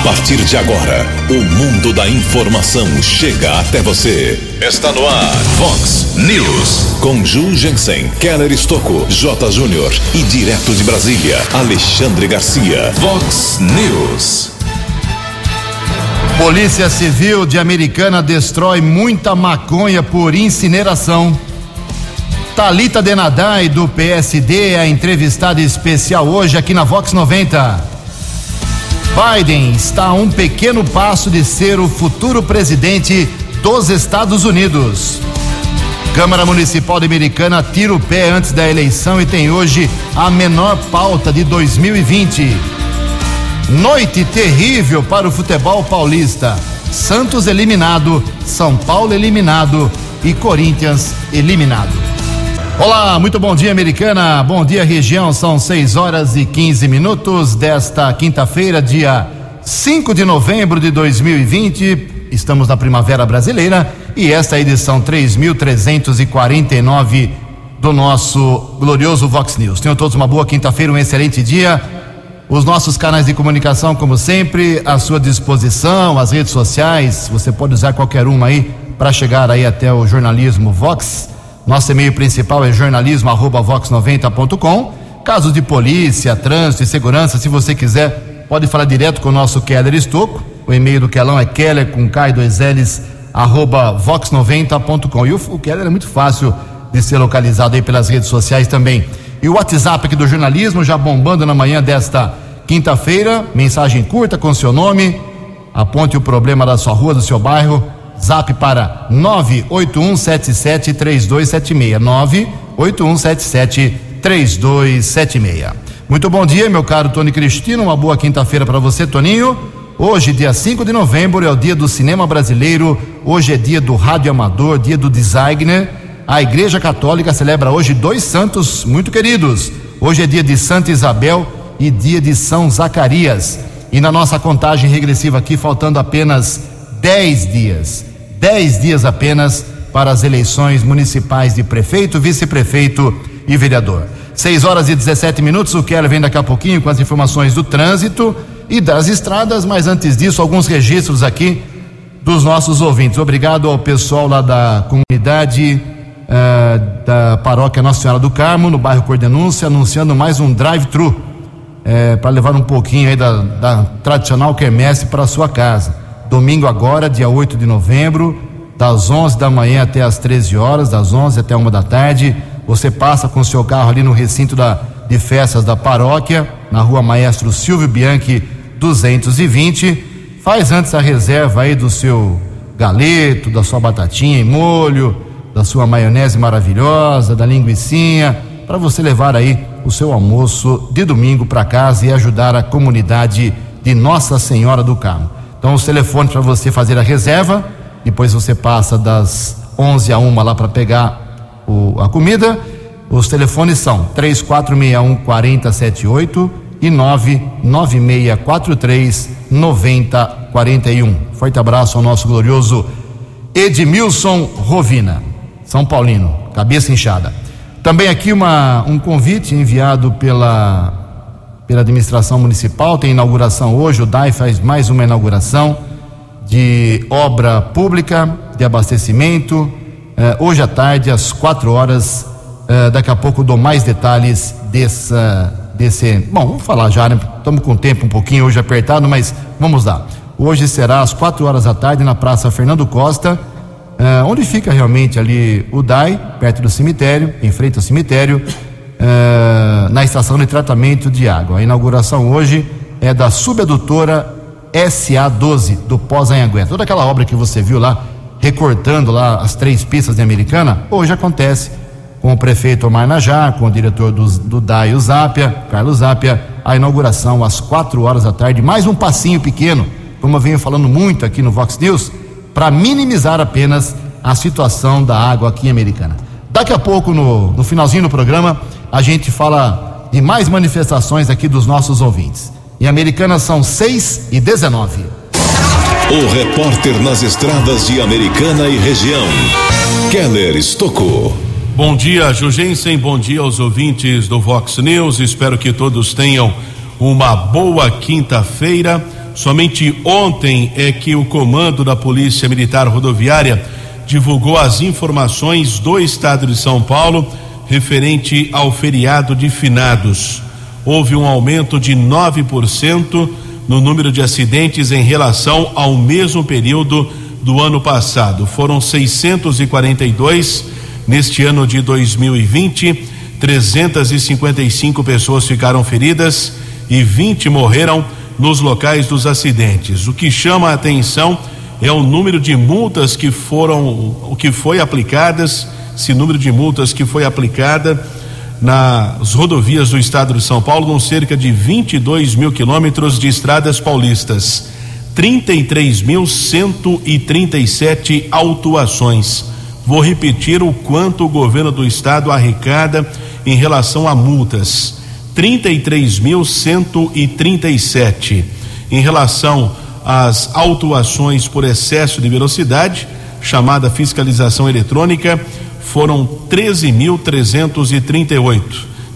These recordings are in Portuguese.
A partir de agora, o mundo da informação chega até você. Está no ar, Fox News. Com Ju Jensen, Keller Estocco, J. Júnior e direto de Brasília, Alexandre Garcia. Fox News. Polícia Civil de Americana destrói muita maconha por incineração. Talita Denadai do PSD é a entrevistada especial hoje aqui na Vox 90. Biden está a um pequeno passo de ser o futuro presidente dos Estados Unidos. Câmara Municipal de Americana tira o pé antes da eleição e tem hoje a menor pauta de 2020. Noite terrível para o futebol paulista. Santos eliminado, São Paulo eliminado e Corinthians eliminado. Olá, muito bom dia, americana. Bom dia, região. São 6 horas e 15 minutos desta quinta-feira, dia 5 de novembro de 2020. Estamos na primavera brasileira e esta é a edição 3349 do nosso glorioso Vox News. Tenham todos uma boa quinta-feira, um excelente dia. Os nossos canais de comunicação, como sempre, à sua disposição, as redes sociais, você pode usar qualquer uma aí para chegar aí até o jornalismo Vox. Nosso e-mail principal é jornalismo@vox90.com. Casos de polícia, trânsito e segurança, se você quiser, pode falar direto com o nosso Keller Estocco. O e-mail do Kelão é keller com k 2 ls arroba vox90.com. E o, o Keller é muito fácil de ser localizado aí pelas redes sociais também. E o WhatsApp aqui do jornalismo já bombando na manhã desta quinta-feira. Mensagem curta com seu nome. Aponte o problema da sua rua, do seu bairro. Zap para 981773276. 981773276. Muito bom dia, meu caro Tony Cristino. Uma boa quinta-feira para você, Toninho. Hoje, dia 5 de novembro, é o dia do cinema brasileiro. Hoje é dia do rádio amador, dia do designer. A Igreja Católica celebra hoje dois santos muito queridos. Hoje é dia de Santa Isabel e dia de São Zacarias. E na nossa contagem regressiva aqui, faltando apenas 10 dias. 10 dias apenas para as eleições municipais de prefeito, vice-prefeito e vereador. 6 horas e 17 minutos. O Keller vem daqui a pouquinho com as informações do trânsito e das estradas, mas antes disso, alguns registros aqui dos nossos ouvintes. Obrigado ao pessoal lá da comunidade uh, da paróquia Nossa Senhora do Carmo, no bairro Cordenúncia, anunciando mais um drive-thru uh, para levar um pouquinho aí da, da tradicional quermesse para sua casa. Domingo agora, dia 8 de novembro, das 11 da manhã até as 13 horas, das 11 até uma da tarde. Você passa com o seu carro ali no recinto da, de festas da paróquia, na rua Maestro Silvio Bianchi 220. Faz antes a reserva aí do seu galeto, da sua batatinha em molho, da sua maionese maravilhosa, da linguiçinha, para você levar aí o seu almoço de domingo para casa e ajudar a comunidade de Nossa Senhora do Carmo. Então, os telefones para você fazer a reserva, depois você passa das 11 a 1 lá para pegar o, a comida. Os telefones são 3461 4078 e 99643 9041. Forte abraço ao nosso glorioso Edmilson Rovina, São Paulino, cabeça inchada. Também aqui uma, um convite enviado pela, pela administração municipal, tem inauguração hoje, o DAI faz mais uma inauguração de obra pública de abastecimento, eh, hoje à tarde, às quatro horas. Eh, daqui a pouco dou mais detalhes dessa, desse. Bom, vamos falar já, né? Estamos com o tempo um pouquinho hoje apertado, mas vamos lá. Hoje será às quatro horas da tarde na Praça Fernando Costa, eh, onde fica realmente ali o DAI, perto do cemitério, em frente ao cemitério, eh, na estação de tratamento de água. A inauguração hoje é da subadutora SA12 do Pós-Anhanguera. Toda aquela obra que você viu lá, recortando lá as três pistas de Americana, hoje acontece com o prefeito Omar Najar, com o diretor do, do DAI, o Zápia, Carlos Zápia, a inauguração às quatro horas da tarde, mais um passinho pequeno, como eu venho falando muito aqui no Vox News, para minimizar apenas a situação da água aqui em Americana. Daqui a pouco, no, no finalzinho do programa, a gente fala de mais manifestações aqui dos nossos ouvintes. Em Americana são 6 e 19. O repórter nas estradas de Americana e região, Keller Estocou. Bom dia, Jugensen. Bom dia aos ouvintes do Vox News. Espero que todos tenham uma boa quinta-feira. Somente ontem é que o comando da Polícia Militar Rodoviária divulgou as informações do estado de São Paulo referente ao feriado de finados. Houve um aumento de 9% no número de acidentes em relação ao mesmo período do ano passado. Foram 642 neste ano de 2020, 355 pessoas ficaram feridas e 20 morreram nos locais dos acidentes. O que chama a atenção é o número de multas que foram, o que foi aplicadas, esse número de multas que foi aplicada nas rodovias do estado de São Paulo, com cerca de 22 mil quilômetros de estradas paulistas, 33.137 autuações. Vou repetir o quanto o governo do estado arrecada em relação a multas 33.137. Em relação às autuações por excesso de velocidade, chamada fiscalização eletrônica, foram 13.338.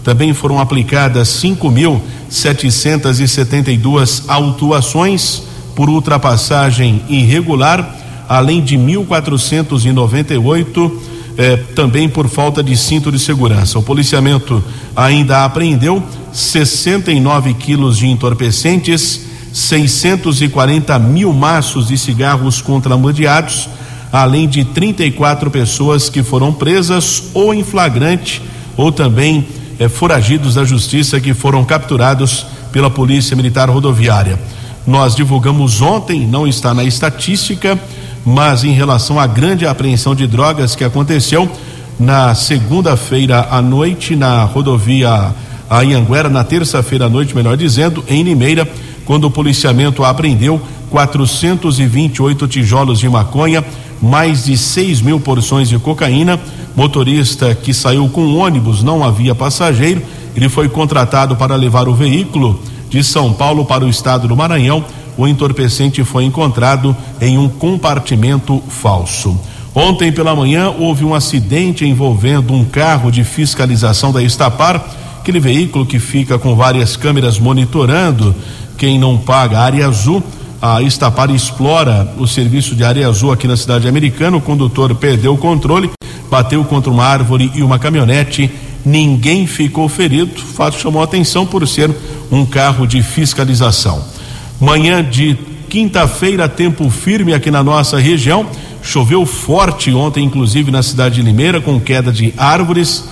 Também foram aplicadas 5.772 autuações por ultrapassagem irregular, além de 1.498 eh, também por falta de cinto de segurança. O policiamento ainda apreendeu 69 quilos de entorpecentes, 640 mil maços de cigarros contrabandeados, além de 34 pessoas que foram presas ou em flagrante ou também eh, foragidos da justiça que foram capturados pela Polícia Militar Rodoviária. Nós divulgamos ontem, não está na estatística, mas em relação à grande apreensão de drogas que aconteceu na segunda-feira à noite na rodovia Anhanguera, na terça-feira à noite, melhor dizendo, em Limeira, quando o policiamento apreendeu 428 tijolos de maconha, mais de 6 mil porções de cocaína. Motorista que saiu com um ônibus, não havia passageiro, ele foi contratado para levar o veículo de São Paulo para o estado do Maranhão o entorpecente foi encontrado em um compartimento falso. Ontem pela manhã houve um acidente envolvendo um carro de fiscalização da Estapar, aquele veículo que fica com várias câmeras monitorando quem não paga a área azul. A Estapar explora o serviço de área azul aqui na cidade americana. O condutor perdeu o controle, bateu contra uma árvore e uma caminhonete. Ninguém ficou ferido. O fato chamou atenção por ser um carro de fiscalização. Manhã de quinta-feira, tempo firme aqui na nossa região. Choveu forte ontem, inclusive na cidade de Limeira, com queda de árvores.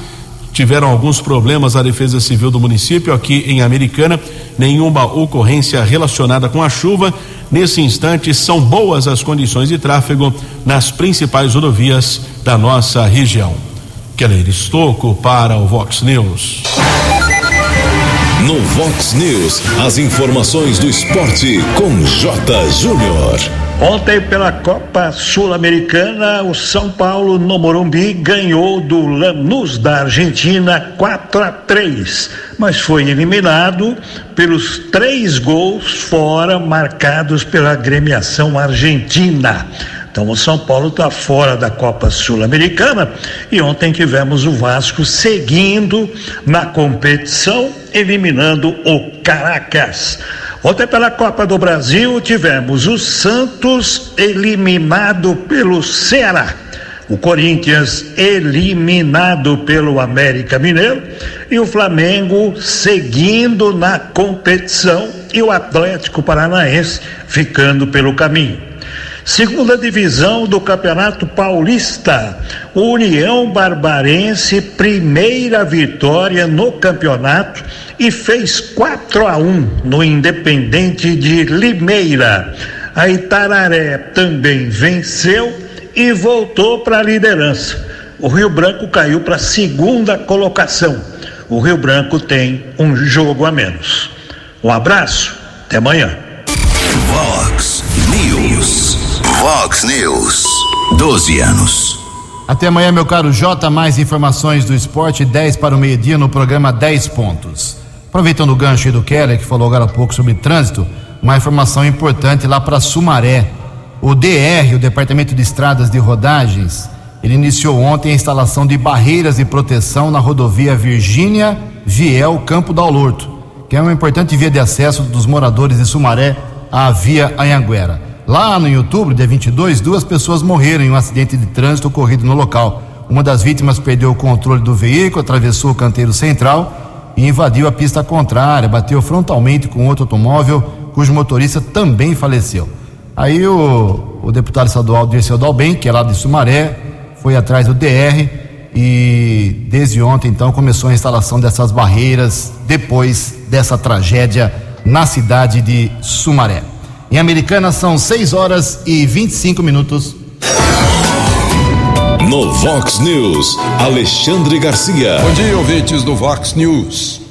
Tiveram alguns problemas a Defesa Civil do município aqui em Americana. Nenhuma ocorrência relacionada com a chuva. Nesse instante, são boas as condições de tráfego nas principais rodovias da nossa região. Keller Estocco para o Vox News. No Vox News, as informações do esporte com J. Júnior. Ontem, pela Copa Sul-Americana, o São Paulo no Morumbi ganhou do Lanús da Argentina 4 a 3, mas foi eliminado pelos três gols fora marcados pela agremiação argentina. Então o São Paulo está fora da Copa Sul-Americana e ontem tivemos o Vasco seguindo na competição, eliminando o Caracas. Ontem pela Copa do Brasil tivemos o Santos eliminado pelo Ceará. O Corinthians eliminado pelo América Mineiro e o Flamengo seguindo na competição e o Atlético Paranaense ficando pelo caminho. Segunda divisão do Campeonato Paulista. União Barbarense, primeira vitória no campeonato e fez 4 a 1 no Independente de Limeira. A Itararé também venceu e voltou para a liderança. O Rio Branco caiu para a segunda colocação. O Rio Branco tem um jogo a menos. Um abraço, até amanhã. Vox Vox News. 12 anos. Até amanhã, meu caro Jota. Mais informações do esporte, 10 para o meio-dia no programa 10 Pontos. Aproveitando o gancho do Keller, que falou agora há pouco sobre trânsito, uma informação importante lá para Sumaré. O DR, o Departamento de Estradas de Rodagens, ele iniciou ontem a instalação de barreiras de proteção na rodovia Virgínia Viel Campo do Alorto, que é uma importante via de acesso dos moradores de Sumaré à via Anhanguera. Lá no YouTube, dia 22, duas pessoas morreram em um acidente de trânsito ocorrido no local. Uma das vítimas perdeu o controle do veículo, atravessou o canteiro central e invadiu a pista contrária, bateu frontalmente com outro automóvel, cujo motorista também faleceu. Aí o, o deputado estadual Dirceu Dalben, que é lá de Sumaré, foi atrás do DR e desde ontem então começou a instalação dessas barreiras depois dessa tragédia na cidade de Sumaré. Em Americana são 6 horas e 25 minutos. No Vox News, Alexandre Garcia. Bom dia, ouvintes do Vox News.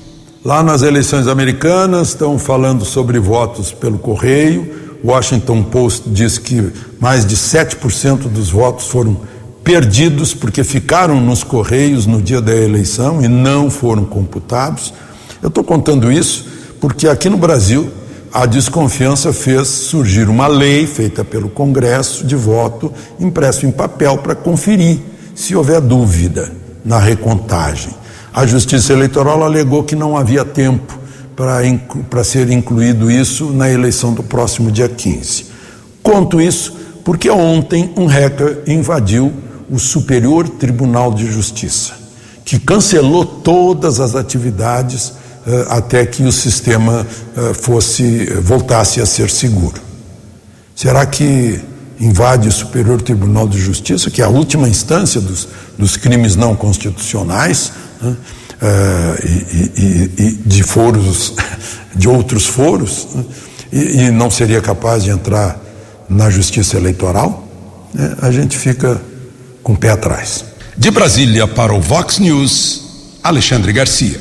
Lá nas eleições americanas estão falando sobre votos pelo correio. Washington Post diz que mais de 7% dos votos foram perdidos porque ficaram nos correios no dia da eleição e não foram computados. Eu estou contando isso porque aqui no Brasil a desconfiança fez surgir uma lei feita pelo Congresso de voto impresso em papel para conferir se houver dúvida na recontagem. A Justiça Eleitoral alegou que não havia tempo para ser incluído isso na eleição do próximo dia 15. Conto isso porque ontem um hacker invadiu o Superior Tribunal de Justiça, que cancelou todas as atividades até que o sistema eh, fosse voltasse a ser seguro. Será que invade o Superior Tribunal de Justiça, que é a última instância dos, dos crimes não constitucionais, né? uh, e, e, e, de foros, de outros foros, né? e, e, não seria capaz de entrar na Justiça Eleitoral? Né? A gente fica com o pé atrás. De Brasília para o Vox News, Alexandre Garcia.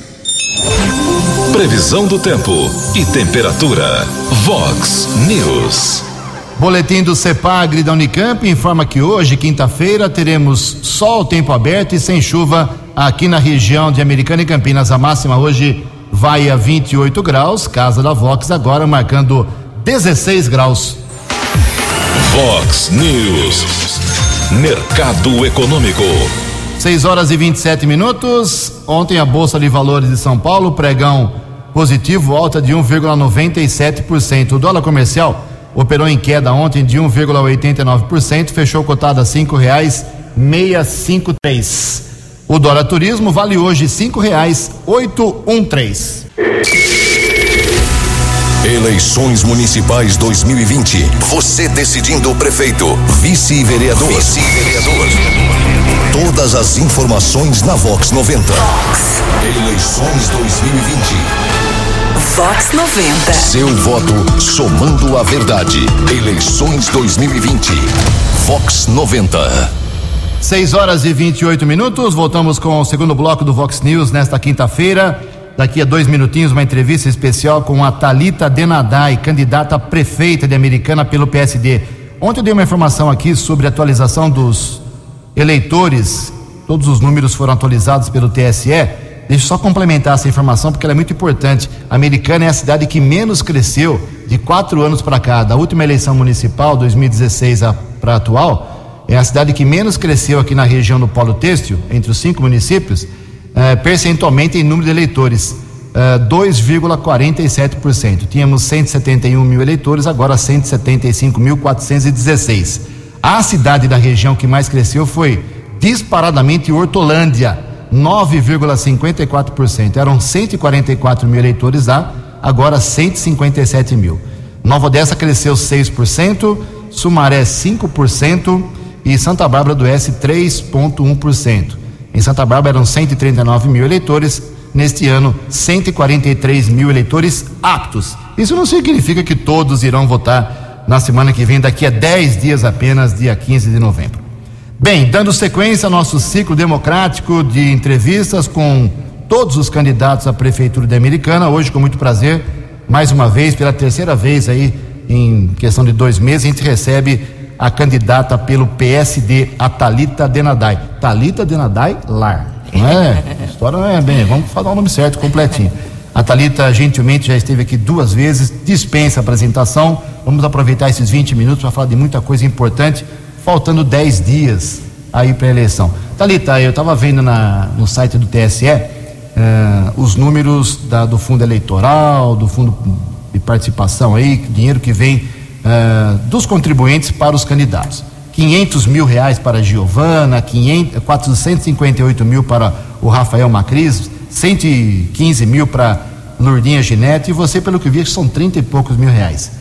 Previsão do tempo e temperatura. Vox News. Boletim do CEPAGRE da Unicamp informa que hoje, quinta-feira, teremos sol, tempo aberto e sem chuva aqui na região de Americana e Campinas. A máxima hoje vai a 28 graus. Casa da Vox agora marcando 16 graus. Vox News. Mercado Econômico. 6 horas e 27 minutos. Ontem a Bolsa de Valores de São Paulo, pregão positivo, alta de 1,97%. O dólar comercial operou em queda ontem de 1,89%, fechou cotado a cinco reais meia cinco três. O dólar turismo vale hoje cinco reais oito um três. Eleições Municipais 2020. Você decidindo o prefeito, vice-vereador. Vice-vereador. Todas as informações na Vox 90. Vox. Eleições 2020. Vox 90. Seu voto somando a verdade. Eleições 2020. Vox 90. 6 horas e 28 minutos. Voltamos com o segundo bloco do Vox News nesta quinta-feira. Daqui a dois minutinhos, uma entrevista especial com a Talita Denadai, candidata a prefeita de Americana pelo PSD. Ontem eu dei uma informação aqui sobre a atualização dos eleitores. Todos os números foram atualizados pelo TSE. Deixa eu só complementar essa informação porque ela é muito importante. A Americana é a cidade que menos cresceu de quatro anos para cá. Da última eleição municipal, 2016 para atual, é a cidade que menos cresceu aqui na região do Polo Têxtil, entre os cinco municípios eh, percentualmente em número de eleitores, 2,47%. Eh, Tínhamos 171 mil eleitores, agora 175.416. A cidade da região que mais cresceu foi disparadamente Hortolândia, 9,54%. Eram 144 mil eleitores lá, agora 157 mil. Nova Odessa cresceu 6%, Sumaré 5% e Santa Bárbara do Oeste 3,1%. Em Santa Bárbara eram 139 mil eleitores, neste ano 143 mil eleitores aptos. Isso não significa que todos irão votar na semana que vem, daqui a 10 dias apenas, dia 15 de novembro. Bem, dando sequência ao nosso ciclo democrático de entrevistas com todos os candidatos à Prefeitura da Americana, hoje com muito prazer, mais uma vez, pela terceira vez aí, em questão de dois meses, a gente recebe a candidata pelo PSD, a Talita Denadai. Talita Denadai Lar. Não é? A história não é bem, vamos falar o nome certo, completinho. A Talita gentilmente já esteve aqui duas vezes, dispensa a apresentação. Vamos aproveitar esses 20 minutos para falar de muita coisa importante, faltando 10 dias aí para a eleição. Talita, eu estava vendo na, no site do TSE eh, os números da, do fundo eleitoral, do fundo de participação aí, dinheiro que vem uh, dos contribuintes para os candidatos. 500 mil reais para Giovana, 500, 458 mil para o Rafael Macris, 115 mil para Lourdinha Ginete e você, pelo que vi, são 30 e poucos mil reais.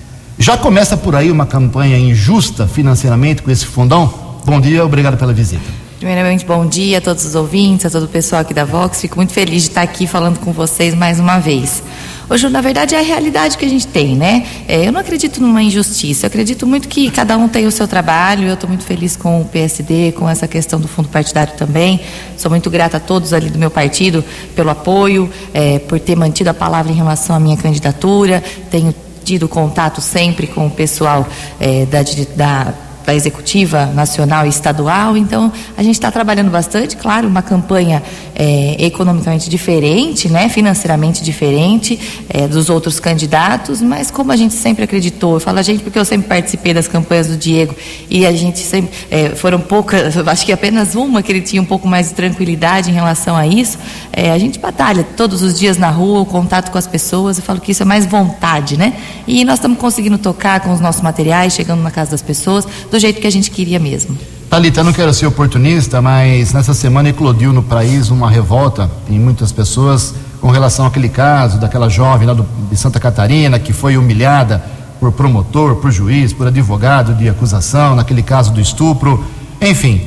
Já começa por aí uma campanha injusta financeiramente com esse fundão? Bom dia, obrigado pela visita. Primeiramente, bom dia a todos os ouvintes, a todo o pessoal aqui da Vox. Fico muito feliz de estar aqui falando com vocês mais uma vez. Hoje, na verdade, é a realidade que a gente tem, né? É, eu não acredito numa injustiça, eu acredito muito que cada um tem o seu trabalho. Eu estou muito feliz com o PSD, com essa questão do fundo partidário também. Sou muito grata a todos ali do meu partido pelo apoio, é, por ter mantido a palavra em relação à minha candidatura. Tenho tido contato sempre com o pessoal é, da, da da executiva nacional e estadual. Então, a gente está trabalhando bastante, claro, uma campanha é, economicamente diferente, né, financeiramente diferente é, dos outros candidatos, mas como a gente sempre acreditou, eu falo a gente porque eu sempre participei das campanhas do Diego e a gente sempre é, foram poucas, acho que apenas uma que ele tinha um pouco mais de tranquilidade em relação a isso. É, a gente batalha todos os dias na rua, o contato com as pessoas. Eu falo que isso é mais vontade, né? E nós estamos conseguindo tocar com os nossos materiais, chegando na casa das pessoas do jeito que a gente queria mesmo. Thalita, eu não quero ser oportunista, mas nessa semana eclodiu no país uma revolta em muitas pessoas com relação àquele caso daquela jovem lá do, de Santa Catarina que foi humilhada por promotor, por juiz, por advogado de acusação, naquele caso do estupro. Enfim,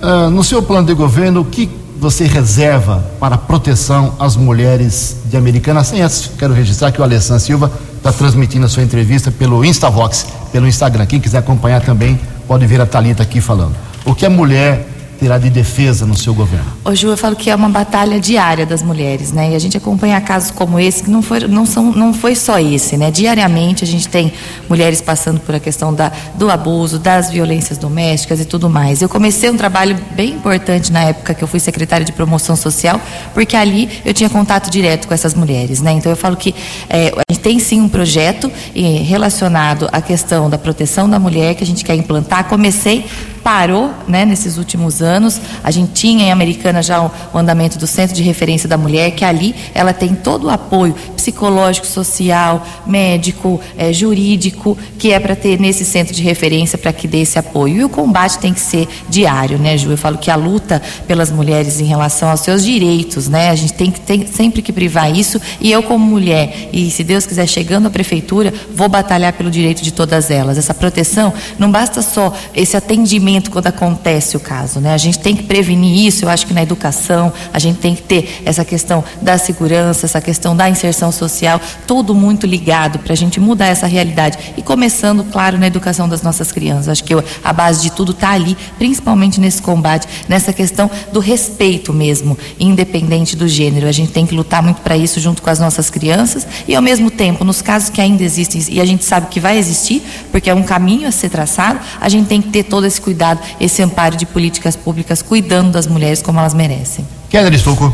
uh, no seu plano de governo, o que você reserva para proteção às mulheres de Americana? Sem antes, quero registrar que o Alessandro Silva está transmitindo a sua entrevista pelo Instavox, pelo Instagram. Quem quiser acompanhar também pode ver a Talita aqui falando. O que a mulher terá de defesa no seu governo? Ô Ju, eu falo que é uma batalha diária das mulheres, né? E a gente acompanha casos como esse, que não foi, não são, não foi só esse, né? Diariamente a gente tem mulheres passando por a questão da, do abuso, das violências domésticas e tudo mais. Eu comecei um trabalho bem importante na época que eu fui secretária de promoção social, porque ali eu tinha contato direto com essas mulheres, né? Então eu falo que é, a gente tem sim um projeto relacionado à questão da proteção da mulher que a gente quer implantar. Comecei parou né, nesses últimos anos. A gente tinha em Americana já o, o, andamento do Centro de Referência da Mulher, que ali ela tem todo o apoio psicológico, social, médico, é, jurídico, que é para ter nesse centro de referência para que dê esse apoio. E o combate tem que ser diário, né, Ju? Eu falo que a luta pelas mulheres em relação aos seus direitos, né? A gente tem que tem sempre que privar isso. E eu, como mulher, e se Deus quiser, chegando à prefeitura, vou batalhar pelo direito de todas elas. Essa proteção não basta só esse atendimento quando acontece o caso, né? A gente tem que prevenir isso, eu acho que na educação, a gente tem que ter essa questão da segurança, essa questão da inserção social, tudo muito ligado para a gente mudar essa realidade. E começando, claro, na educação das nossas crianças. Acho que a base de tudo está ali, principalmente nesse combate, nessa questão do respeito mesmo, independente do gênero. A gente tem que lutar muito para isso junto com as nossas crianças e, ao mesmo tempo, nos casos que ainda existem, e a gente sabe que vai existir, porque é um caminho a ser traçado, a gente tem que ter todo esse cuidado dado esse amparo de políticas públicas cuidando das mulheres como elas merecem. Keller Estuco.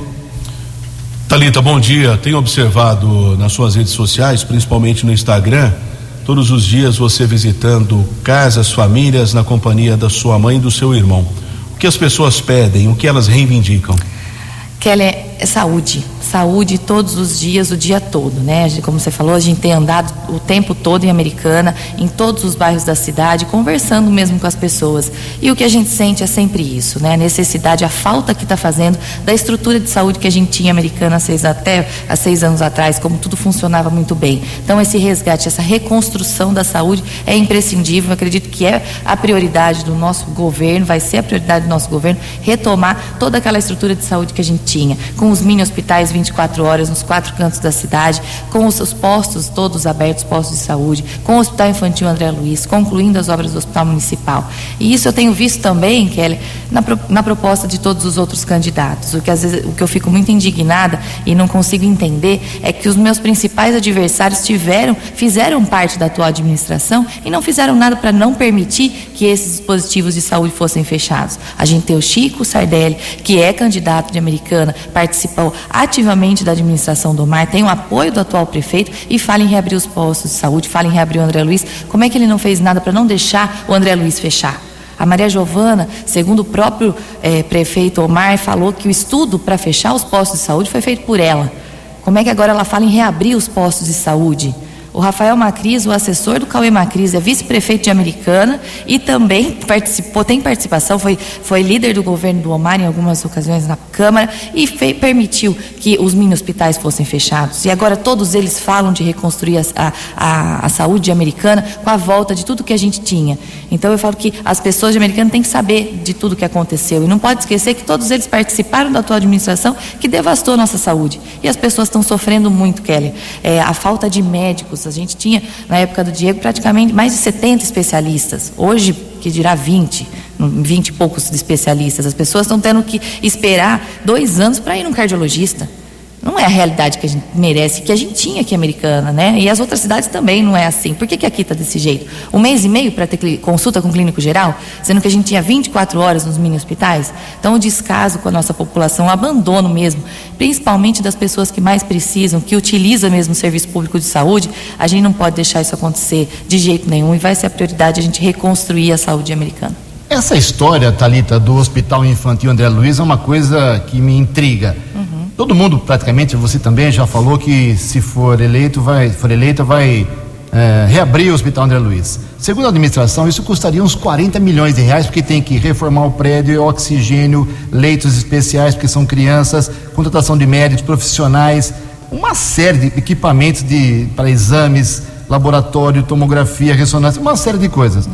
Talita, bom dia. Tenho observado nas suas redes sociais, principalmente no Instagram, todos os dias você visitando casas, famílias na companhia da sua mãe e do seu irmão. O que as pessoas pedem, o que elas reivindicam? Keller, é saúde saúde todos os dias, o dia todo, né? Como você falou, a gente tem andado o tempo todo em Americana, em todos os bairros da cidade, conversando mesmo com as pessoas. E o que a gente sente é sempre isso, né? A necessidade, a falta que está fazendo da estrutura de saúde que a gente tinha em Americana seis, até há seis anos atrás, como tudo funcionava muito bem. Então, esse resgate, essa reconstrução da saúde é imprescindível. Eu acredito que é a prioridade do nosso governo, vai ser a prioridade do nosso governo, retomar toda aquela estrutura de saúde que a gente tinha, com os mini hospitais 24 horas nos quatro cantos da cidade, com os seus postos todos abertos, postos de saúde, com o Hospital Infantil André Luiz, concluindo as obras do Hospital Municipal. E isso eu tenho visto também, Kelly, na, na proposta de todos os outros candidatos. O que às vezes o que eu fico muito indignada e não consigo entender é que os meus principais adversários tiveram, fizeram parte da atual administração e não fizeram nada para não permitir que esses dispositivos de saúde fossem fechados. A gente tem o Chico Sardelli, que é candidato de Americana, participou ativamente da administração do mar, tem o apoio do atual prefeito e fala em reabrir os postos de saúde, fala em reabrir o André Luiz. Como é que ele não fez nada para não deixar o André Luiz fechar? A Maria Giovana, segundo o próprio eh, prefeito Omar, falou que o estudo para fechar os postos de saúde foi feito por ela. Como é que agora ela fala em reabrir os postos de saúde? O Rafael Macris, o assessor do Cauê Macris, é vice-prefeito de Americana e também participou, tem participação, foi, foi líder do governo do Omar em algumas ocasiões na Câmara e fe, permitiu que os mini hospitais fossem fechados. E agora todos eles falam de reconstruir a, a, a saúde americana com a volta de tudo que a gente tinha. Então eu falo que as pessoas de Americana têm que saber de tudo que aconteceu e não pode esquecer que todos eles participaram da atual administração que devastou a nossa saúde. E as pessoas estão sofrendo muito, Kelly. É, a falta de médicos. A gente tinha, na época do Diego, praticamente mais de 70 especialistas. Hoje, que dirá 20, 20 e poucos especialistas. As pessoas estão tendo que esperar dois anos para ir num cardiologista. Não é a realidade que a gente merece, que a gente tinha aqui americana, né? E as outras cidades também não é assim. Por que, que aqui está desse jeito? Um mês e meio para ter consulta com o clínico geral, sendo que a gente tinha 24 horas nos mini hospitais. Então, o descaso com a nossa população, o abandono mesmo, principalmente das pessoas que mais precisam, que utilizam mesmo o serviço público de saúde, a gente não pode deixar isso acontecer de jeito nenhum e vai ser a prioridade a gente reconstruir a saúde americana. Essa história, Talita, do Hospital Infantil André Luiz é uma coisa que me intriga. Todo mundo, praticamente, você também já falou que se for eleito, vai, for eleito, vai é, reabrir o Hospital André Luiz. Segundo a administração, isso custaria uns 40 milhões de reais, porque tem que reformar o prédio, oxigênio, leitos especiais, porque são crianças, contratação de médicos profissionais, uma série de equipamentos de, para exames, laboratório, tomografia, ressonância, uma série de coisas.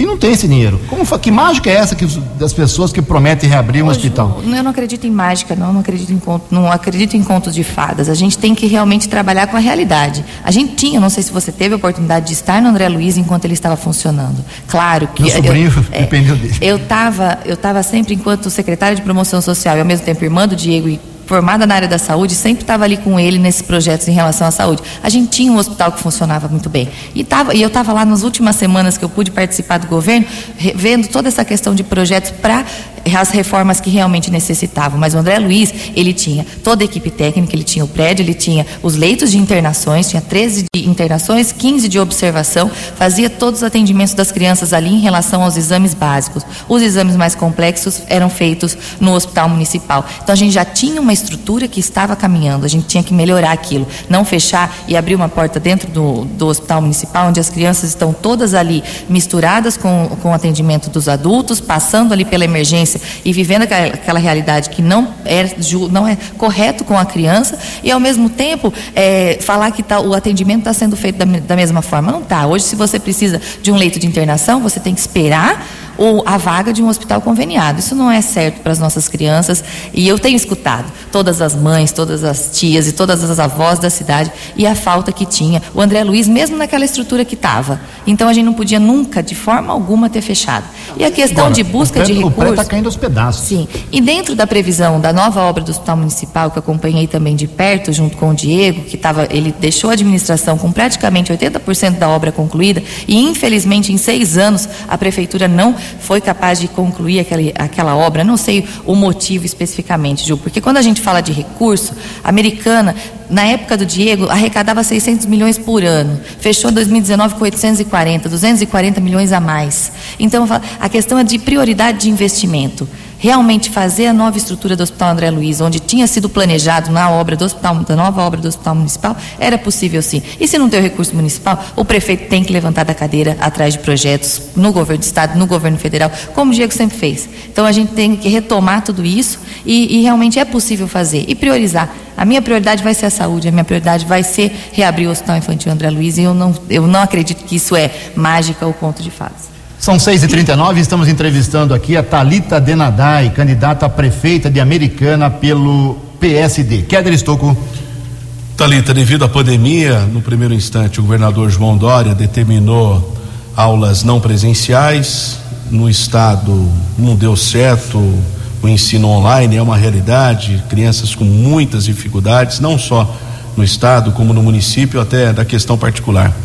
E não tem esse dinheiro. Como, que mágica é essa que, das pessoas que prometem reabrir um Hoje, hospital? Eu não acredito em mágica, não, não acredito em conto, não acredito em contos de fadas. A gente tem que realmente trabalhar com a realidade. A gente tinha, não sei se você teve a oportunidade de estar no André Luiz enquanto ele estava funcionando. Claro que Meu sobrinho eu, é, dependeu dele. Eu estava, eu estava sempre enquanto secretária de promoção social e ao mesmo tempo irmã do Diego e formada na área da saúde, sempre estava ali com ele nesses projetos em relação à saúde. A gente tinha um hospital que funcionava muito bem. E, tava, e eu estava lá nas últimas semanas que eu pude participar do governo, vendo toda essa questão de projetos para as reformas que realmente necessitavam. Mas o André Luiz, ele tinha toda a equipe técnica, ele tinha o prédio, ele tinha os leitos de internações, tinha 13 de internações, 15 de observação, fazia todos os atendimentos das crianças ali em relação aos exames básicos. Os exames mais complexos eram feitos no hospital municipal. Então a gente já tinha uma estrutura que estava caminhando, a gente tinha que melhorar aquilo, não fechar e abrir uma porta dentro do, do hospital municipal, onde as crianças estão todas ali misturadas com, com o atendimento dos adultos, passando ali pela emergência e vivendo aquela, aquela realidade que não é, não é correto com a criança e ao mesmo tempo é, falar que tá, o atendimento está sendo feito da, da mesma forma. Não está. Hoje, se você precisa de um leito de internação, você tem que esperar ou a vaga de um hospital conveniado. Isso não é certo para as nossas crianças e eu tenho escutado todas as mães, todas as tias e todas as avós da cidade e a falta que tinha o André Luiz, mesmo naquela estrutura que estava. Então a gente não podia nunca, de forma alguma, ter fechado. E a questão Agora, de busca de recursos. O está caindo aos pedaços. Sim. E dentro da previsão da nova obra do Hospital Municipal, que acompanhei também de perto, junto com o Diego, que estava, ele deixou a administração com praticamente 80% da obra concluída, e infelizmente em seis anos a prefeitura não foi capaz de concluir aquele, aquela obra. Não sei o motivo especificamente, Ju, porque quando a gente fala de recurso, a americana, na época do Diego, arrecadava 600 milhões por ano. Fechou 2019 com 840, 240 milhões a mais. Então, a questão é de prioridade de investimento realmente fazer a nova estrutura do Hospital André Luiz, onde tinha sido planejado na obra do hospital, da nova obra do Hospital Municipal, era possível sim. E se não tem o recurso municipal, o prefeito tem que levantar da cadeira atrás de projetos no governo do estado, no governo federal, como o Diego sempre fez. Então a gente tem que retomar tudo isso e, e realmente é possível fazer e priorizar. A minha prioridade vai ser a saúde, a minha prioridade vai ser reabrir o Hospital Infantil André Luiz e eu não, eu não acredito que isso é mágica ou conto de fadas. São 6h39, estamos entrevistando aqui a Talita Denadai, candidata a prefeita de Americana pelo PSD. Kéder Estocco. Talita, devido à pandemia, no primeiro instante o governador João Dória determinou aulas não presenciais. No estado não deu certo, o ensino online é uma realidade, crianças com muitas dificuldades, não só no estado, como no município, até da questão particular.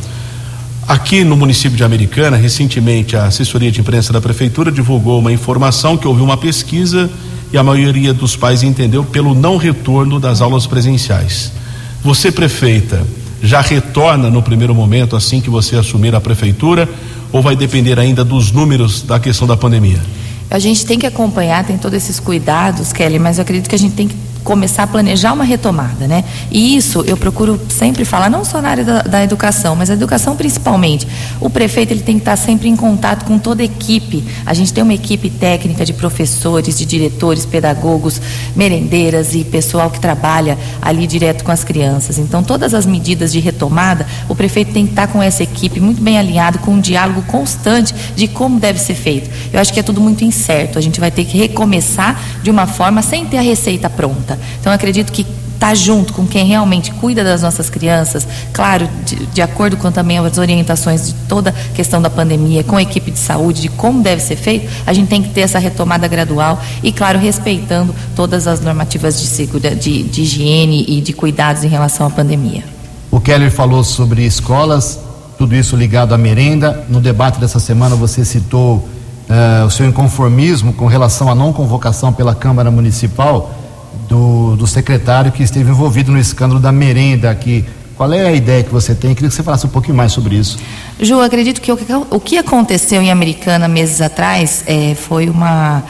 Aqui no município de Americana, recentemente a assessoria de imprensa da prefeitura divulgou uma informação que houve uma pesquisa e a maioria dos pais entendeu pelo não retorno das aulas presenciais. Você, prefeita, já retorna no primeiro momento assim que você assumir a prefeitura ou vai depender ainda dos números da questão da pandemia? A gente tem que acompanhar, tem todos esses cuidados, Kelly, mas eu acredito que a gente tem que começar a planejar uma retomada, né? E isso eu procuro sempre falar, não só na área da, da educação, mas a educação principalmente. O prefeito ele tem que estar sempre em contato com toda a equipe. A gente tem uma equipe técnica de professores, de diretores, pedagogos, merendeiras e pessoal que trabalha ali direto com as crianças. Então, todas as medidas de retomada, o prefeito tem que estar com essa equipe muito bem alinhado, com um diálogo constante de como deve ser feito. Eu acho que é tudo muito incerto. A gente vai ter que recomeçar de uma forma sem ter a receita pronta. Então, acredito que estar tá junto com quem realmente cuida das nossas crianças, claro, de, de, acordo com também as orientações de toda a questão da pandemia, com a equipe de saúde, de como deve ser feito, a gente tem que ter essa retomada gradual e, claro, respeitando todas as normativas de, segura, de, de higiene e de cuidados em relação à pandemia. O Keller falou sobre escolas, tudo isso ligado à merenda. No debate dessa semana você citou uh, o seu inconformismo com relação à não convocação pela Câmara Municipal do, do secretário que esteve envolvido no escândalo da merenda aqui. Qual é a ideia que você tem? Queria que você falasse um pouquinho mais sobre isso. Ju, acredito que o, o que aconteceu em Americana meses atrás é, foi uma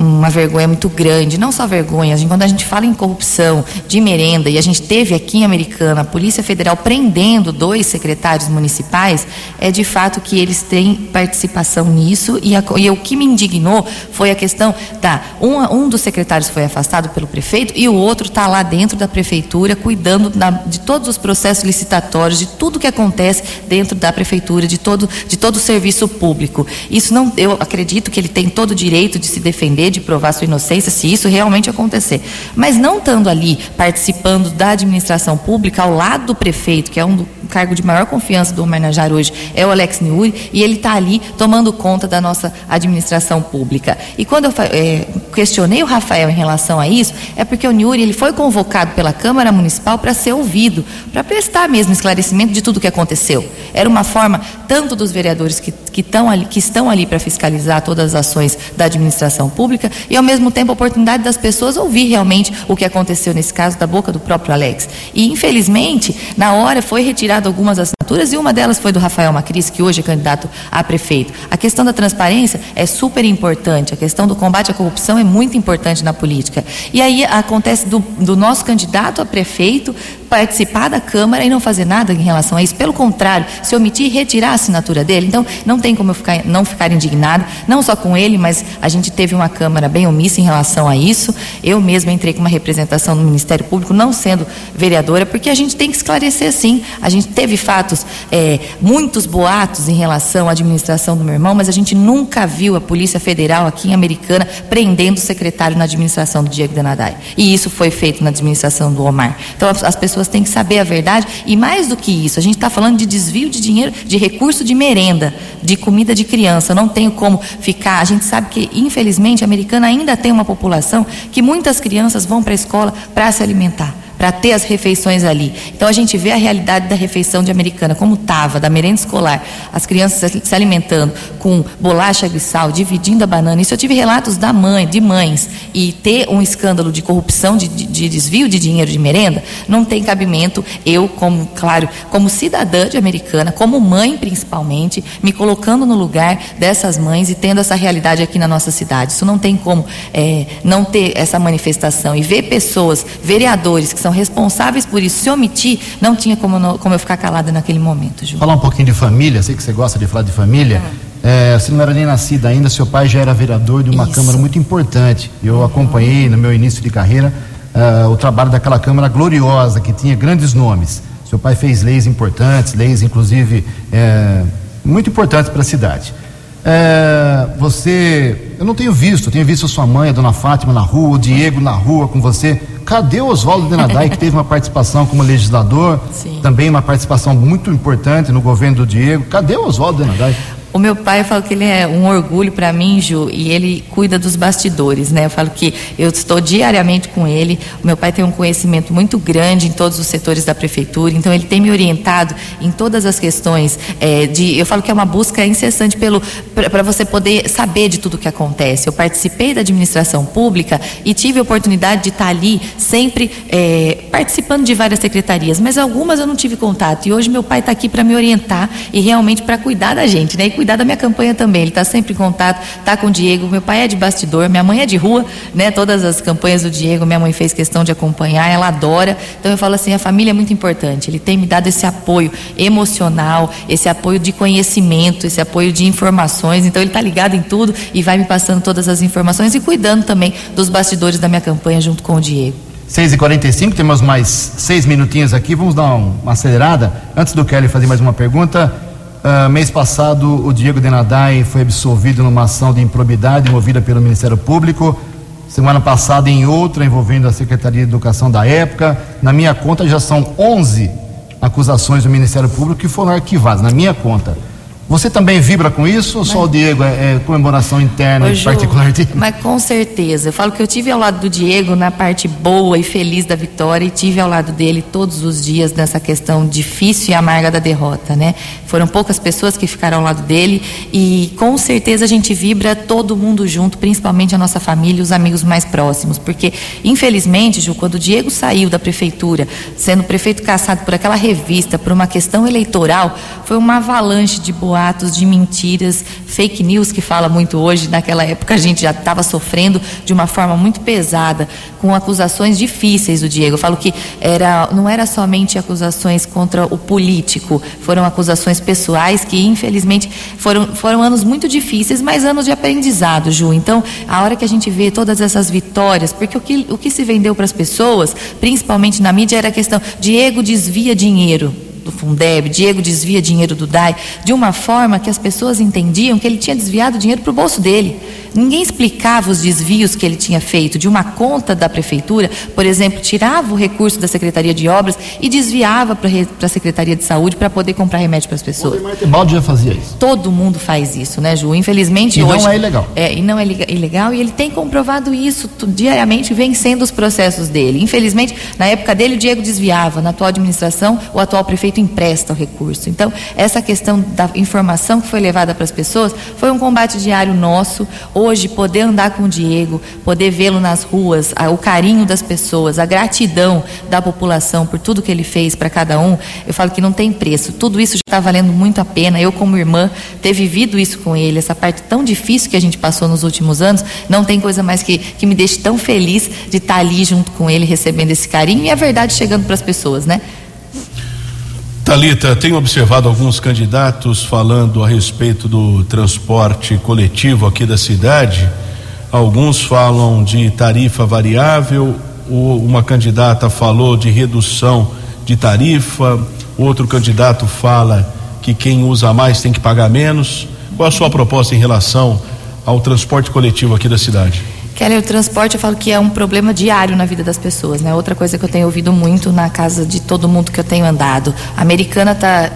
uma vergonha muito grande, não só vergonha, quando a gente fala em corrupção de merenda, e a gente teve aqui em Americana a Polícia Federal prendendo dois secretários municipais, é de fato que eles têm participação nisso, e, a, e o que me indignou foi a questão da, um, um dos secretários foi afastado pelo prefeito e o outro está lá dentro da prefeitura cuidando da, de todos os processos licitatórios, de tudo que acontece dentro da prefeitura, de todo, de todo o serviço público. Isso não, eu acredito que ele tem todo o direito de se defender, de provar sua inocência, se isso realmente acontecer. Mas não estando ali participando da administração pública ao lado do prefeito, que é um do cargo de maior confiança do homenagear hoje, é o Alex Niuri, e ele está ali tomando conta da nossa administração pública. E quando eu é, questionei o Rafael em relação a isso, é porque o Niuri ele foi convocado pela Câmara Municipal para ser ouvido, para prestar mesmo esclarecimento de tudo o que aconteceu. Era uma forma tanto dos vereadores que, que, ali, que estão ali para fiscalizar todas as ações da administração pública e, ao mesmo tempo, a oportunidade das pessoas ouvir realmente o que aconteceu nesse caso da boca do próprio Alex. E, infelizmente, na hora foi retirado algumas assinaturas e uma delas foi do Rafael Macris, que hoje é candidato a prefeito. A questão da transparência é super importante, a questão do combate à corrupção é muito importante na política. E aí acontece do, do nosso candidato a prefeito participar da Câmara e não fazer nada em relação a isso. Pelo contrário, se omitir retirar a assinatura dele. Então, não tem como eu ficar, não ficar indignada, não só com ele, mas a gente teve uma Câmara bem omissa em relação a isso. Eu mesma entrei com uma representação no Ministério Público, não sendo vereadora, porque a gente tem que esclarecer sim. A gente teve fatos, é, muitos boatos em relação à administração do meu irmão, mas a gente nunca viu a Polícia Federal aqui em Americana prendendo o secretário na administração do Diego Denadai. E isso foi feito na administração do Omar. Então, as pessoas pessoas têm que saber a verdade. E mais do que isso, a gente está falando de desvio de dinheiro, de recurso de merenda, de comida de criança. não tenho como ficar. A gente sabe que, infelizmente, a americana ainda tem uma população que muitas crianças vão para a escola para se alimentar para ter as refeições ali. Então a gente vê a realidade da refeição de americana, como estava, da merenda escolar, as crianças se alimentando com bolacha sal, dividindo a banana. Isso eu tive relatos da mãe, de mães, e ter um escândalo de corrupção, de, de, de desvio de dinheiro de merenda, não tem cabimento. Eu, como, claro, como cidadã de americana, como mãe principalmente, me colocando no lugar dessas mães e tendo essa realidade aqui na nossa cidade. Isso não tem como é, não ter essa manifestação e ver pessoas, vereadores que são são responsáveis por isso. Se omitir, não tinha como, não, como eu ficar calada naquele momento, Ju. Falar um pouquinho de família, sei que você gosta de falar de família. É, você não era nem nascida ainda, seu pai já era vereador de uma isso. Câmara muito importante. Eu acompanhei no meu início de carreira uh, o trabalho daquela Câmara gloriosa, que tinha grandes nomes. Seu pai fez leis importantes, leis inclusive é, muito importantes para a cidade. É, você, eu não tenho visto, eu tenho visto a sua mãe, a dona Fátima na rua, o Diego na rua com você. Cadê o Oswaldo Denadai, que teve uma participação como legislador, Sim. também uma participação muito importante no governo do Diego? Cadê o Oswaldo Denadai? O meu pai fala que ele é um orgulho para mim, Ju, e ele cuida dos bastidores, né? Eu falo que eu estou diariamente com ele. O meu pai tem um conhecimento muito grande em todos os setores da prefeitura, então ele tem me orientado em todas as questões é, de. Eu falo que é uma busca incessante pelo para você poder saber de tudo o que acontece. Eu participei da administração pública e tive a oportunidade de estar ali sempre é, participando de várias secretarias, mas algumas eu não tive contato. E hoje meu pai está aqui para me orientar e realmente para cuidar da gente, né? E cuidar da minha campanha também. Ele está sempre em contato, está com o Diego. Meu pai é de bastidor, minha mãe é de rua, né? Todas as campanhas do Diego, minha mãe fez questão de acompanhar, ela adora. Então eu falo assim, a família é muito importante. Ele tem me dado esse apoio emocional, esse apoio de conhecimento, esse apoio de informações. Então ele está ligado em tudo e vai me passando todas as informações e cuidando também dos bastidores da minha campanha junto com o Diego. 6h45, temos mais seis minutinhos aqui, vamos dar uma acelerada. Antes do Kelly fazer mais uma pergunta, uh, mês passado o Diego Denadai foi absolvido numa ação de improbidade movida pelo Ministério Público. Semana passada em outra envolvendo a Secretaria de Educação da época. Na minha conta já são 11 acusações do Ministério Público que foram arquivadas, na minha conta. Você também vibra com isso ou só o Diego é, é comemoração interna Ô, e Ju, particular dele? Mas com certeza. Eu falo que eu tive ao lado do Diego na parte boa e feliz da vitória e tive ao lado dele todos os dias nessa questão difícil e amarga da derrota, né? Foram poucas pessoas que ficaram ao lado dele e com certeza a gente vibra todo mundo junto, principalmente a nossa família e os amigos mais próximos, porque infelizmente, Ju, quando o Diego saiu da prefeitura, sendo prefeito caçado por aquela revista, por uma questão eleitoral, foi uma avalanche de boatos, de mentiras, fake news que fala muito hoje. Naquela época a gente já estava sofrendo de uma forma muito pesada, com acusações difíceis do Diego. Eu falo que era, não era somente acusações contra o político, foram acusações pessoais que infelizmente foram, foram anos muito difíceis, mas anos de aprendizado, Ju. Então, a hora que a gente vê todas essas vitórias, porque o que, o que se vendeu para as pessoas, principalmente na mídia, era a questão: Diego desvia dinheiro do Fundeb, Diego desvia dinheiro do DAI, de uma forma que as pessoas entendiam que ele tinha desviado dinheiro para o bolso dele. Ninguém explicava os desvios que ele tinha feito de uma conta da prefeitura, por exemplo, tirava o recurso da Secretaria de Obras e desviava para a Secretaria de Saúde para poder comprar remédio para as pessoas. O Balde já fazia isso. Todo mundo faz isso, né, Ju? Infelizmente E não hoje. é ilegal. É, e não é lega- ilegal, e ele tem comprovado isso diariamente, vencendo os processos dele. Infelizmente, na época dele, o Diego desviava, na atual administração, o atual prefeito empresta o recurso. Então, essa questão da informação que foi levada para as pessoas foi um combate diário nosso. Hoje, poder andar com o Diego, poder vê-lo nas ruas, o carinho das pessoas, a gratidão da população por tudo que ele fez para cada um, eu falo que não tem preço. Tudo isso já está valendo muito a pena. Eu, como irmã, ter vivido isso com ele, essa parte tão difícil que a gente passou nos últimos anos, não tem coisa mais que, que me deixe tão feliz de estar ali junto com ele, recebendo esse carinho e a verdade chegando para as pessoas, né? Talita, tenho observado alguns candidatos falando a respeito do transporte coletivo aqui da cidade. Alguns falam de tarifa variável, uma candidata falou de redução de tarifa, outro candidato fala que quem usa mais tem que pagar menos. Qual a sua proposta em relação ao transporte coletivo aqui da cidade? Kelly, o transporte eu falo que é um problema diário na vida das pessoas, né? Outra coisa que eu tenho ouvido muito na casa de todo mundo que eu tenho andado. A americana está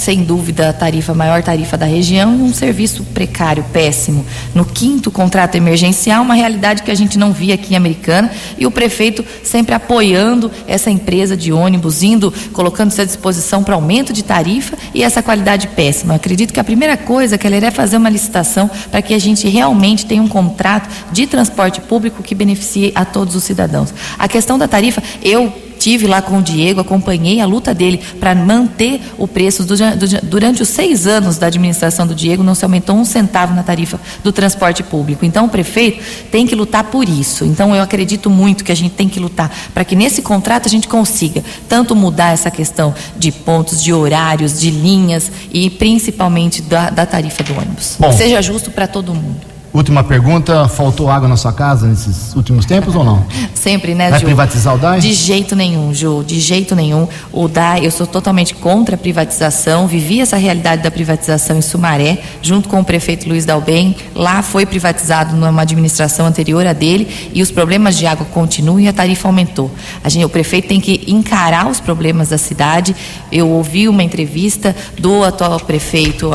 sem dúvida a tarifa, a maior tarifa da região e um serviço precário, péssimo. No quinto contrato emergencial, uma realidade que a gente não via aqui em Americana e o prefeito sempre apoiando essa empresa de ônibus, indo, colocando-se à disposição para aumento de tarifa e essa qualidade péssima. Eu acredito que a primeira coisa que ela é fazer uma licitação para que a gente realmente tenha um contrato de transporte público que beneficie a todos os cidadãos. A questão da tarifa, eu Tive lá com o Diego, acompanhei a luta dele para manter o preço. do- do- durante os seis anos da administração do Diego, não se aumentou um centavo na tarifa do transporte público. Então, o prefeito tem que lutar por isso. Então, eu acredito muito que a gente tem que lutar para que nesse contrato a gente consiga tanto mudar essa questão de pontos, de horários, de linhas e principalmente da, da tarifa do ônibus. Bom. Seja justo para todo mundo. Última pergunta: faltou água na sua casa nesses últimos tempos ou não? Sempre, né, Vai Ju? privatizar o DAI? De jeito nenhum, Ju, de jeito nenhum. O DAI, eu sou totalmente contra a privatização, vivi essa realidade da privatização em Sumaré, junto com o prefeito Luiz Dalben. Lá foi privatizado numa administração anterior a dele e os problemas de água continuam e a tarifa aumentou. A gente, o prefeito tem que encarar os problemas da cidade. Eu ouvi uma entrevista do atual prefeito,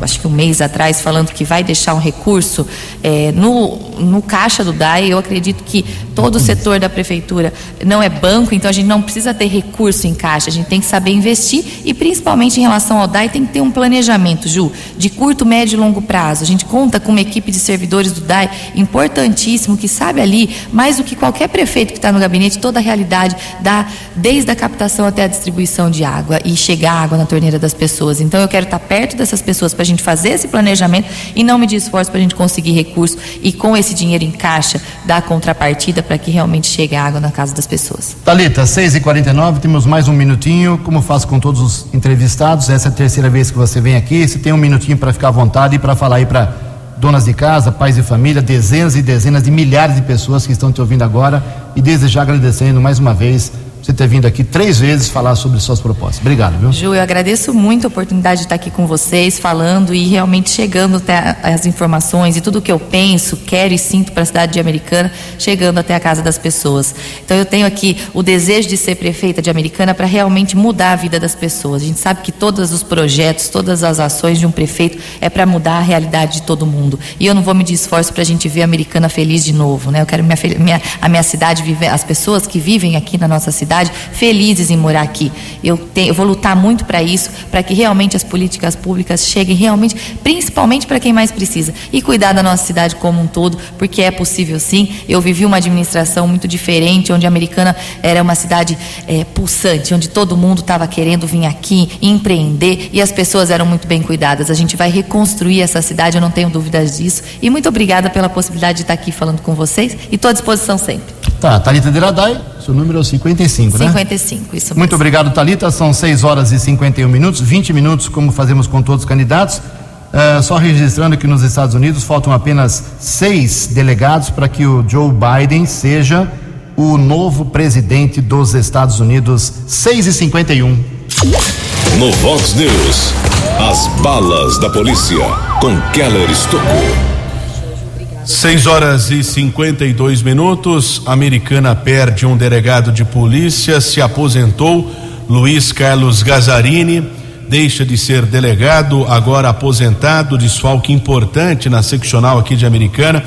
acho que um mês atrás, falando que vai deixar um recurso é, no, no caixa do DAE. Eu acredito que todo o setor da prefeitura não é banco, então a gente não precisa ter recurso em caixa, a gente tem que saber investir e principalmente em relação ao DAE tem que ter um planejamento, Ju, de curto, médio e longo prazo. A gente conta com uma equipe de servidores do DAE importantíssimo que sabe ali mais do que qualquer prefeito que está no gabinete toda a realidade da desde a captação até a distribuição de água e chegar água na torneira das pessoas. Então eu quero estar perto dessas pessoas para a gente fazer esse planejamento e não medir esforço para a gente conseguir recurso e com esse dinheiro em caixa dar contrapartida para que realmente chegue a água na casa das pessoas. Talita, 6h49, temos mais um minutinho. Como faço com todos os entrevistados, essa é a terceira vez que você vem aqui. Você tem um minutinho para ficar à vontade e para falar aí para donas de casa, pais de família, dezenas e dezenas de milhares de pessoas que estão te ouvindo agora e desde já agradecendo mais uma vez você ter vindo aqui três vezes falar sobre suas propostas. Obrigado, viu? Ju, eu agradeço muito a oportunidade de estar aqui com vocês, falando e realmente chegando até as informações e tudo o que eu penso, quero e sinto para a cidade de Americana, chegando até a casa das pessoas. Então eu tenho aqui o desejo de ser prefeita de Americana para realmente mudar a vida das pessoas. A gente sabe que todos os projetos, todas as ações de um prefeito é para mudar a realidade de todo mundo. E eu não vou medir esforço para a gente ver a Americana feliz de novo, né? Eu quero minha, minha, a minha cidade viver, as pessoas que vivem aqui na nossa cidade cidade felizes em morar aqui. Eu, eu vou lutar muito para isso, para que realmente as políticas públicas cheguem realmente, principalmente para quem mais precisa. E cuidar da nossa cidade como um todo, porque é possível sim. Eu vivi uma administração muito diferente, onde a Americana era uma cidade é, pulsante, onde todo mundo estava querendo vir aqui empreender e as pessoas eram muito bem cuidadas. A gente vai reconstruir essa cidade, eu não tenho dúvidas disso. E muito obrigada pela possibilidade de estar aqui falando com vocês e estou à disposição sempre. Tá, Thalita Deradai, seu número é o 55, 55 né? 55, isso mesmo. Muito obrigado, Thalita. São 6 horas e 51 minutos, 20 minutos, como fazemos com todos os candidatos. Uh, só registrando que nos Estados Unidos faltam apenas seis delegados para que o Joe Biden seja o novo presidente dos Estados Unidos. 6 e 51 No Vox News, as balas da polícia com Keller Estocou. 6 horas e 52 minutos. Americana perde um delegado de polícia, se aposentou. Luiz Carlos Gazzarini deixa de ser delegado, agora aposentado, desfalque importante na seccional aqui de Americana.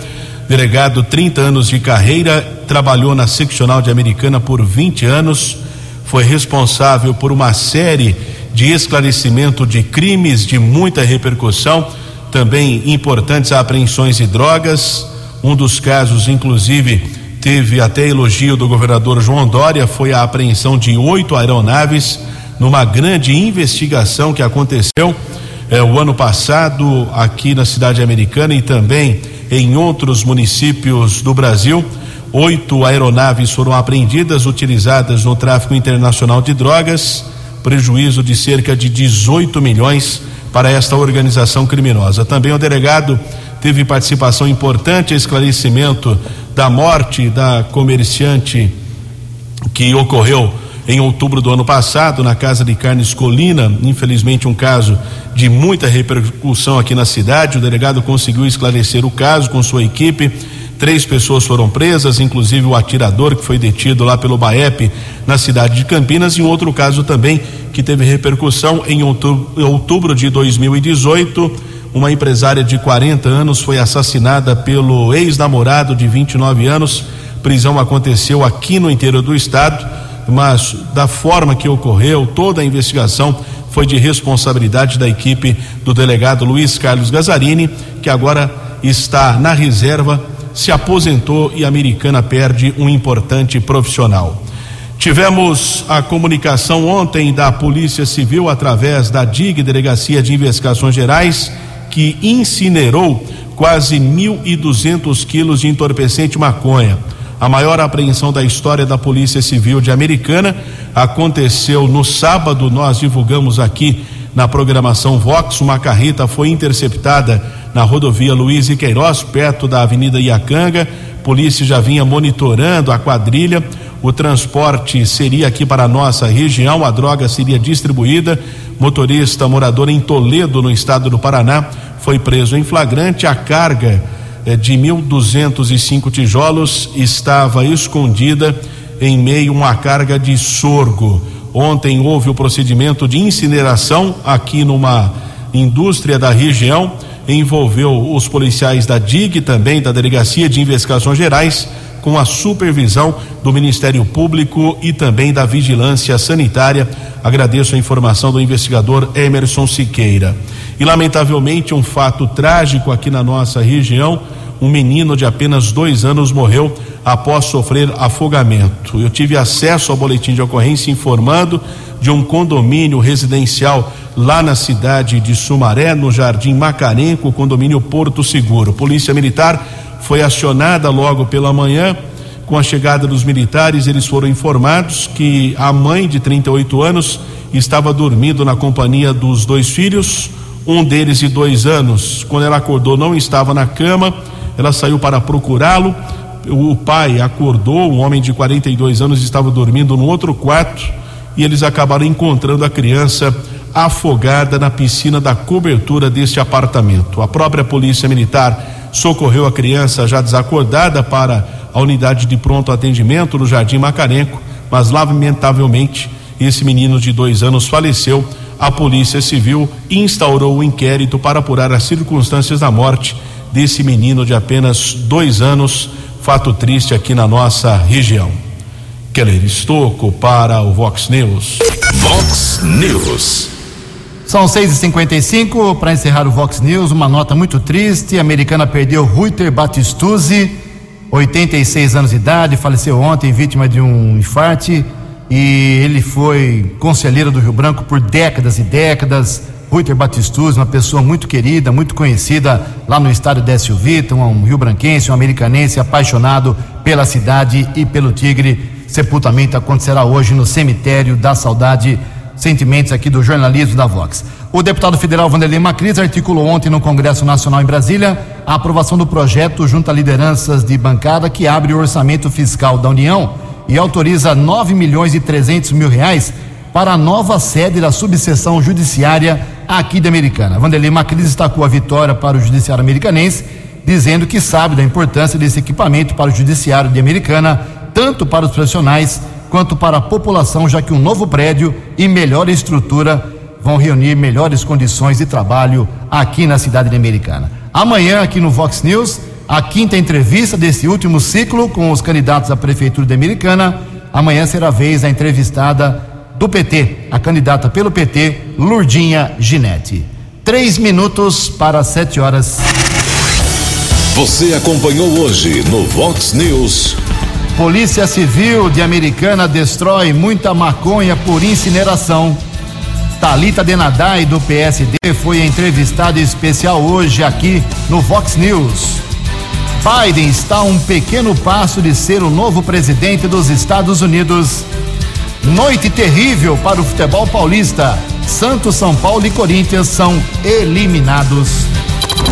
Delegado, 30 anos de carreira, trabalhou na seccional de Americana por 20 anos, foi responsável por uma série de esclarecimento de crimes de muita repercussão também importantes apreensões de drogas. Um dos casos, inclusive, teve até elogio do governador João Dória, foi a apreensão de oito aeronaves numa grande investigação que aconteceu eh, o ano passado aqui na cidade americana e também em outros municípios do Brasil. Oito aeronaves foram apreendidas, utilizadas no tráfico internacional de drogas, prejuízo de cerca de 18 milhões para esta organização criminosa. Também o delegado teve participação importante, esclarecimento da morte da comerciante que ocorreu em outubro do ano passado na casa de carnes Colina, infelizmente um caso de muita repercussão aqui na cidade. O delegado conseguiu esclarecer o caso com sua equipe Três pessoas foram presas, inclusive o atirador que foi detido lá pelo BAEP na cidade de Campinas, e um outro caso também que teve repercussão em outubro, de 2018. Uma empresária de 40 anos foi assassinada pelo ex-namorado de 29 anos. Prisão aconteceu aqui no interior do estado, mas da forma que ocorreu, toda a investigação foi de responsabilidade da equipe do delegado Luiz Carlos Gazzarini, que agora está na reserva se aposentou e a Americana perde um importante profissional. Tivemos a comunicação ontem da Polícia Civil através da DIG, Delegacia de Investigações Gerais, que incinerou quase 1.200 quilos de entorpecente maconha. A maior apreensão da história da Polícia Civil de Americana aconteceu no sábado. Nós divulgamos aqui na programação Vox. Uma carreta foi interceptada na rodovia Luiz e Queiroz, perto da Avenida Iacanga. Polícia já vinha monitorando a quadrilha. O transporte seria aqui para a nossa região, a droga seria distribuída. Motorista morador em Toledo, no estado do Paraná, foi preso em flagrante. A carga eh, de 1.205 tijolos estava escondida em meio a uma carga de sorgo. Ontem houve o procedimento de incineração aqui numa indústria da região envolveu os policiais da DIG também da Delegacia de Investigações Gerais com a supervisão do Ministério Público e também da Vigilância Sanitária. Agradeço a informação do investigador Emerson Siqueira. E lamentavelmente um fato trágico aqui na nossa região, um menino de apenas dois anos morreu após sofrer afogamento. Eu tive acesso ao boletim de ocorrência informando de um condomínio residencial lá na cidade de Sumaré, no Jardim Macarenco, condomínio Porto Seguro. Polícia Militar foi acionada logo pela manhã. Com a chegada dos militares, eles foram informados que a mãe de 38 anos estava dormindo na companhia dos dois filhos, um deles de dois anos. Quando ela acordou, não estava na cama, ela saiu para procurá-lo. O pai acordou, um homem de 42 anos estava dormindo no outro quarto e eles acabaram encontrando a criança afogada na piscina da cobertura deste apartamento. A própria Polícia Militar socorreu a criança já desacordada para a unidade de pronto atendimento no Jardim Macarenco, mas lamentavelmente esse menino de dois anos faleceu. A Polícia Civil instaurou o um inquérito para apurar as circunstâncias da morte desse menino de apenas dois anos. Fato triste aqui na nossa região. Keller Estocco para o Vox News. Vox News. São 6h55 para encerrar o Vox News. Uma nota muito triste: a americana perdeu Ruiter Batistuzzi, 86 anos de idade, faleceu ontem, vítima de um infarte. E ele foi conselheiro do Rio Branco por décadas e décadas. Ruiter Batistuzzi, uma pessoa muito querida, muito conhecida lá no estado de Décio Vita, um rio branquense, um americanense apaixonado pela cidade e pelo Tigre. Sepultamento acontecerá hoje no cemitério da Saudade sentimentos aqui do jornalismo da Vox. O deputado federal Vanderlei Macris articulou ontem no Congresso Nacional em Brasília a aprovação do projeto junto a lideranças de bancada que abre o orçamento fiscal da União e autoriza 9 milhões e 300 mil reais para a nova sede da subseção judiciária aqui de Americana. Vanderlei Macris destacou a vitória para o judiciário americanense, dizendo que sabe da importância desse equipamento para o judiciário de Americana, tanto para os profissionais quanto para a população, já que um novo prédio e melhor estrutura vão reunir melhores condições de trabalho aqui na cidade de Americana. Amanhã, aqui no Vox News, a quinta entrevista desse último ciclo com os candidatos à Prefeitura de Americana. Amanhã será a vez da entrevistada do PT, a candidata pelo PT, Lurdinha Ginete. Três minutos para sete horas. Você acompanhou hoje no Vox News. Polícia Civil de Americana destrói muita maconha por incineração. Talita Denadai do PSD foi entrevistada especial hoje aqui no Fox News. Biden está a um pequeno passo de ser o novo presidente dos Estados Unidos. Noite terrível para o futebol paulista. Santos, São Paulo e Corinthians são eliminados.